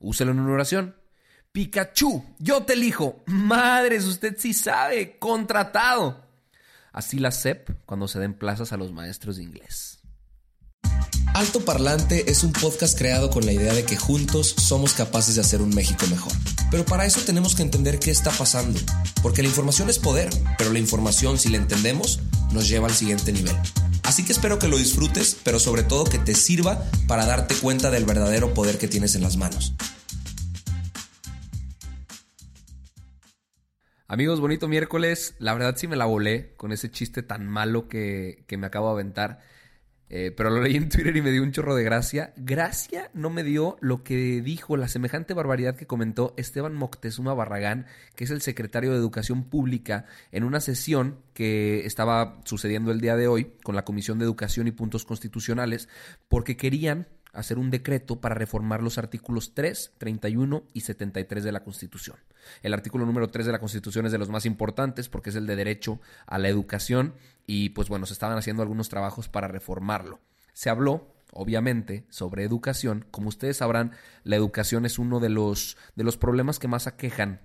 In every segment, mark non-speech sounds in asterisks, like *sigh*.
Úselo en una oración. Pikachu, yo te elijo. Madres, usted sí sabe. Contratado. Así la SEP cuando se den plazas a los maestros de inglés. Alto Parlante es un podcast creado con la idea de que juntos somos capaces de hacer un México mejor. Pero para eso tenemos que entender qué está pasando, porque la información es poder, pero la información si la entendemos nos lleva al siguiente nivel. Así que espero que lo disfrutes, pero sobre todo que te sirva para darte cuenta del verdadero poder que tienes en las manos. Amigos, bonito miércoles. La verdad sí me la volé con ese chiste tan malo que, que me acabo de aventar. Eh, pero lo leí en Twitter y me dio un chorro de gracia. Gracia no me dio lo que dijo, la semejante barbaridad que comentó Esteban Moctezuma Barragán, que es el secretario de Educación Pública, en una sesión que estaba sucediendo el día de hoy con la Comisión de Educación y Puntos Constitucionales, porque querían hacer un decreto para reformar los artículos 3, 31 y 73 de la Constitución. El artículo número 3 de la Constitución es de los más importantes porque es el de derecho a la educación y pues bueno, se estaban haciendo algunos trabajos para reformarlo. Se habló obviamente, sobre educación. Como ustedes sabrán, la educación es uno de los, de los problemas que más aquejan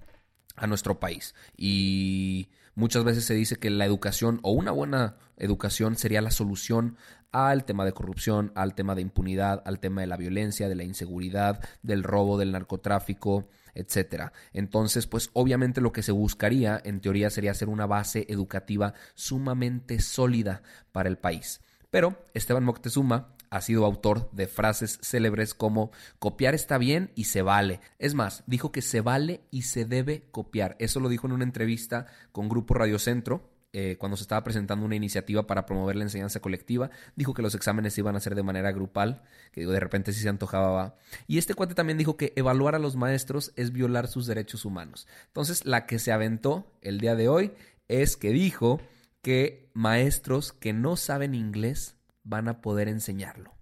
a nuestro país. Y muchas veces se dice que la educación o una buena educación sería la solución al tema de corrupción, al tema de impunidad, al tema de la violencia, de la inseguridad, del robo, del narcotráfico, etcétera. Entonces, pues obviamente lo que se buscaría en teoría sería hacer una base educativa sumamente sólida para el país. Pero Esteban Moctezuma ha sido autor de frases célebres como copiar está bien y se vale. Es más, dijo que se vale y se debe copiar. Eso lo dijo en una entrevista con Grupo Radio Centro, eh, cuando se estaba presentando una iniciativa para promover la enseñanza colectiva, dijo que los exámenes se iban a hacer de manera grupal, que de repente sí se antojaba. Y este cuate también dijo que evaluar a los maestros es violar sus derechos humanos. Entonces, la que se aventó el día de hoy es que dijo que maestros que no saben inglés van a poder enseñarlo.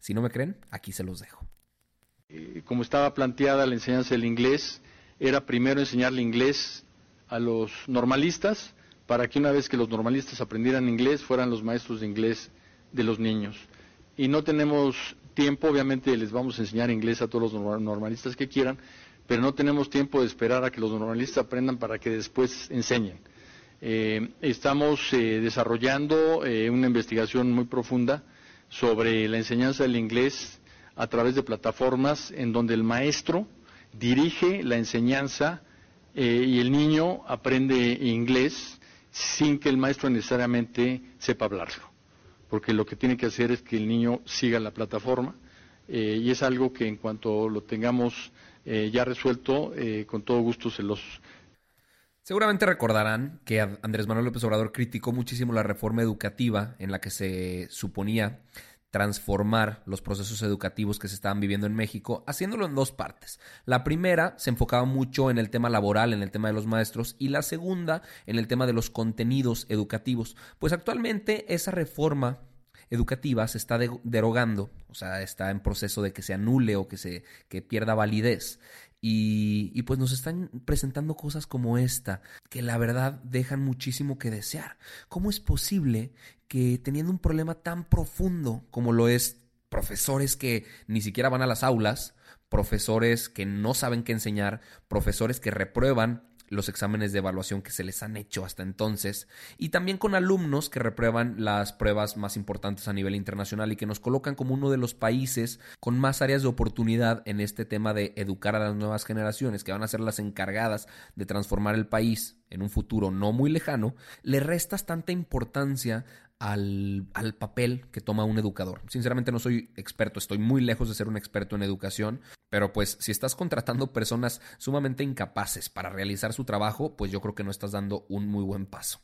Si no me creen, aquí se los dejo. Eh, como estaba planteada la enseñanza del inglés, era primero enseñarle inglés a los normalistas, para que una vez que los normalistas aprendieran inglés fueran los maestros de inglés de los niños. Y no tenemos tiempo, obviamente les vamos a enseñar inglés a todos los normalistas que quieran, pero no tenemos tiempo de esperar a que los normalistas aprendan para que después enseñen. Eh, estamos eh, desarrollando eh, una investigación muy profunda sobre la enseñanza del inglés a través de plataformas en donde el maestro dirige la enseñanza y el niño aprende inglés sin que el maestro necesariamente sepa hablarlo, porque lo que tiene que hacer es que el niño siga la plataforma eh, y es algo que en cuanto lo tengamos eh, ya resuelto, eh, con todo gusto se los... Seguramente recordarán que Andrés Manuel López Obrador criticó muchísimo la reforma educativa en la que se suponía transformar los procesos educativos que se estaban viviendo en México, haciéndolo en dos partes. La primera se enfocaba mucho en el tema laboral, en el tema de los maestros, y la segunda en el tema de los contenidos educativos. Pues actualmente esa reforma educativa se está derogando, o sea, está en proceso de que se anule o que se que pierda validez. Y, y, pues nos están presentando cosas como esta, que la verdad dejan muchísimo que desear. ¿Cómo es posible que teniendo un problema tan profundo como lo es profesores que ni siquiera van a las aulas, profesores que no saben qué enseñar, profesores que reprueban los exámenes de evaluación que se les han hecho hasta entonces, y también con alumnos que reprueban las pruebas más importantes a nivel internacional y que nos colocan como uno de los países con más áreas de oportunidad en este tema de educar a las nuevas generaciones, que van a ser las encargadas de transformar el país en un futuro no muy lejano, le restas tanta importancia al, al, papel que toma un educador. Sinceramente no soy experto, estoy muy lejos de ser un experto en educación, pero pues si estás contratando personas sumamente incapaces para realizar su trabajo, pues yo creo que no estás dando un muy buen paso.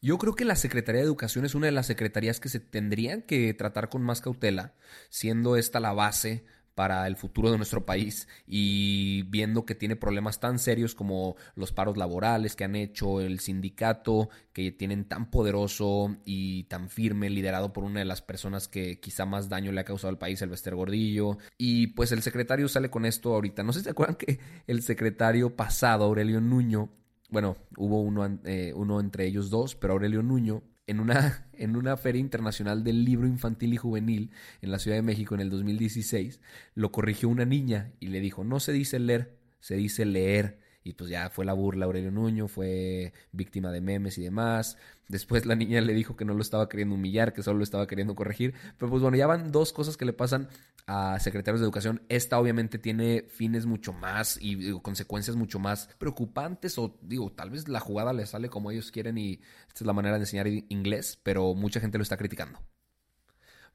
Yo creo que la Secretaría de Educación es una de las secretarías que se tendrían que tratar con más cautela, siendo esta la base para el futuro de nuestro país y viendo que tiene problemas tan serios como los paros laborales que han hecho, el sindicato que tienen tan poderoso y tan firme, liderado por una de las personas que quizá más daño le ha causado al país, el Bester Gordillo. Y pues el secretario sale con esto ahorita. No sé si se acuerdan que el secretario pasado, Aurelio Nuño, bueno, hubo uno, eh, uno entre ellos dos, pero Aurelio Nuño, en una, *laughs* en una feria internacional del libro infantil y juvenil en la Ciudad de México en el 2016, lo corrigió una niña y le dijo, no se dice leer, se dice leer. Y pues ya fue la burla Aurelio Nuño, fue víctima de memes y demás. Después la niña le dijo que no lo estaba queriendo humillar, que solo lo estaba queriendo corregir. Pero pues bueno, ya van dos cosas que le pasan a secretarios de educación. Esta obviamente tiene fines mucho más y consecuencias mucho más preocupantes o digo, tal vez la jugada le sale como ellos quieren y esta es la manera de enseñar inglés, pero mucha gente lo está criticando.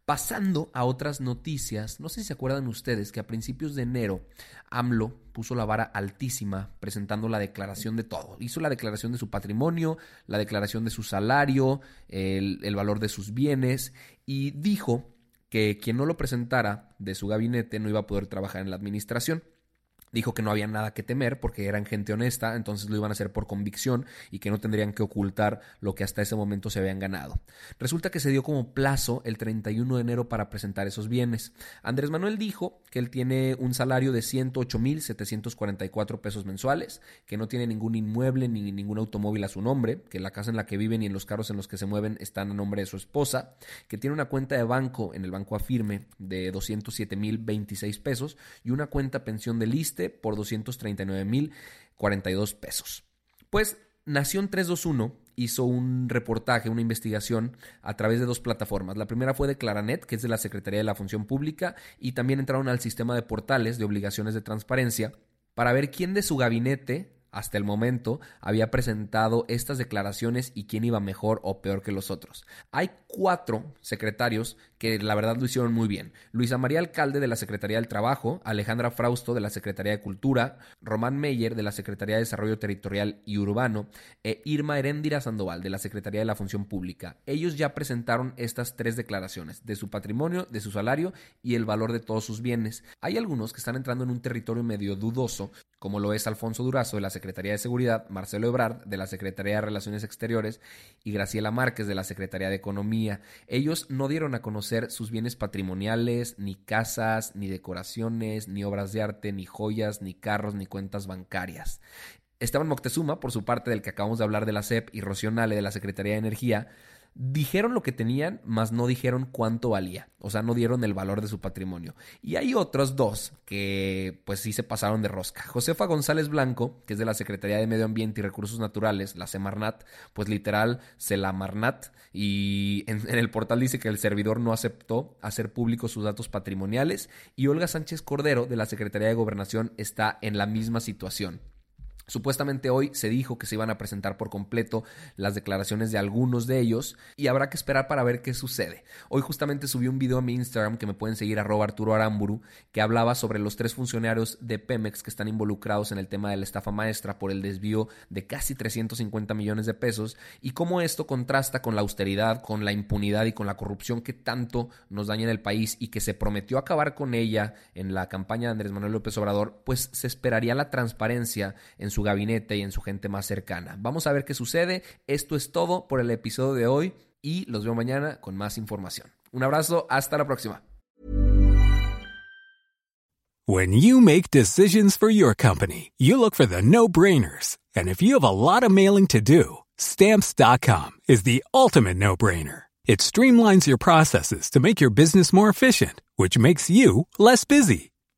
Pasando a otras noticias, no sé si se acuerdan ustedes que a principios de enero AMLO puso la vara altísima presentando la declaración de todo. Hizo la declaración de su patrimonio, la declaración de su salario, el, el valor de sus bienes y dijo que quien no lo presentara de su gabinete no iba a poder trabajar en la administración. Dijo que no había nada que temer porque eran gente honesta, entonces lo iban a hacer por convicción y que no tendrían que ocultar lo que hasta ese momento se habían ganado. Resulta que se dio como plazo el 31 de enero para presentar esos bienes. Andrés Manuel dijo que él tiene un salario de 108.744 pesos mensuales, que no tiene ningún inmueble ni ningún automóvil a su nombre, que la casa en la que viven y en los carros en los que se mueven están a nombre de su esposa, que tiene una cuenta de banco en el Banco Afirme de 207.026 pesos y una cuenta pensión de liste por 239.042 pesos. Pues Nación 321 hizo un reportaje, una investigación a través de dos plataformas. La primera fue de Claranet, que es de la Secretaría de la Función Pública, y también entraron al sistema de portales de obligaciones de transparencia para ver quién de su gabinete hasta el momento había presentado estas declaraciones y quién iba mejor o peor que los otros. Hay cuatro secretarios que la verdad lo hicieron muy bien. Luisa María Alcalde de la Secretaría del Trabajo, Alejandra Frausto de la Secretaría de Cultura, Román Meyer de la Secretaría de Desarrollo Territorial y Urbano e Irma Heréndira Sandoval de la Secretaría de la Función Pública. Ellos ya presentaron estas tres declaraciones de su patrimonio, de su salario y el valor de todos sus bienes. Hay algunos que están entrando en un territorio medio dudoso, como lo es Alfonso Durazo de la Secretaría de Seguridad, Marcelo Ebrard de la Secretaría de Relaciones Exteriores y Graciela Márquez de la Secretaría de Economía. Ellos no dieron a conocer sus bienes patrimoniales, ni casas, ni decoraciones, ni obras de arte, ni joyas, ni carros, ni cuentas bancarias. Esteban Moctezuma, por su parte del que acabamos de hablar de la CEP, y Rocío Nale de la Secretaría de Energía, dijeron lo que tenían, mas no dijeron cuánto valía. O sea, no dieron el valor de su patrimonio. Y hay otros dos que pues sí se pasaron de rosca. Josefa González Blanco, que es de la Secretaría de Medio Ambiente y Recursos Naturales, la Semarnat, pues literal se la Marnat y en, en el portal dice que el servidor no aceptó hacer públicos sus datos patrimoniales y Olga Sánchez Cordero de la Secretaría de Gobernación está en la misma situación. Supuestamente hoy se dijo que se iban a presentar por completo las declaraciones de algunos de ellos y habrá que esperar para ver qué sucede. Hoy justamente subí un video a mi Instagram que me pueden seguir arroba Arturo Aramburu que hablaba sobre los tres funcionarios de Pemex que están involucrados en el tema de la estafa maestra por el desvío de casi 350 millones de pesos y cómo esto contrasta con la austeridad, con la impunidad y con la corrupción que tanto nos daña en el país y que se prometió acabar con ella en la campaña de Andrés Manuel López Obrador, pues se esperaría la transparencia en su gabinete y en su gente más cercana. Vamos a ver qué sucede. Esto es todo por el episodio de hoy y los veo mañana con más información. Un abrazo, hasta la próxima. When you make decisions for your company, you look for the no-brainers. And if you have a lot of mailing to do, stamps.com is the ultimate no-brainer. It streamlines your processes to make your business more efficient, which makes you less busy.